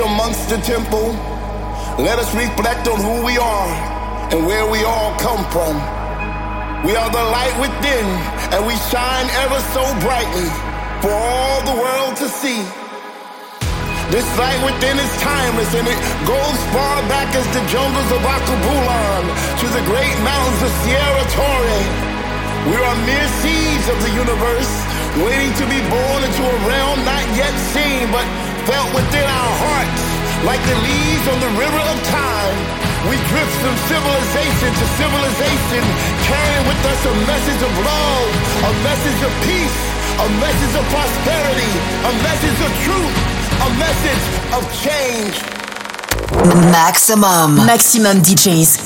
Amongst the temple, let us reflect on who we are and where we all come from. We are the light within, and we shine ever so brightly for all the world to see. This light within is timeless, and it goes far back as the jungles of Akabulan to the great mountains of Sierra Torre. We are mere seeds of the universe, waiting to be born into a realm not yet seen, but felt within our hearts like the leaves on the river of time. We drift from civilization to civilization, carrying with us a message of love, a message of peace, a message of prosperity, a message of truth, a message of change. Maximum. Maximum DJs.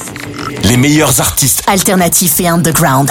Les meilleurs artistes alternatifs et underground.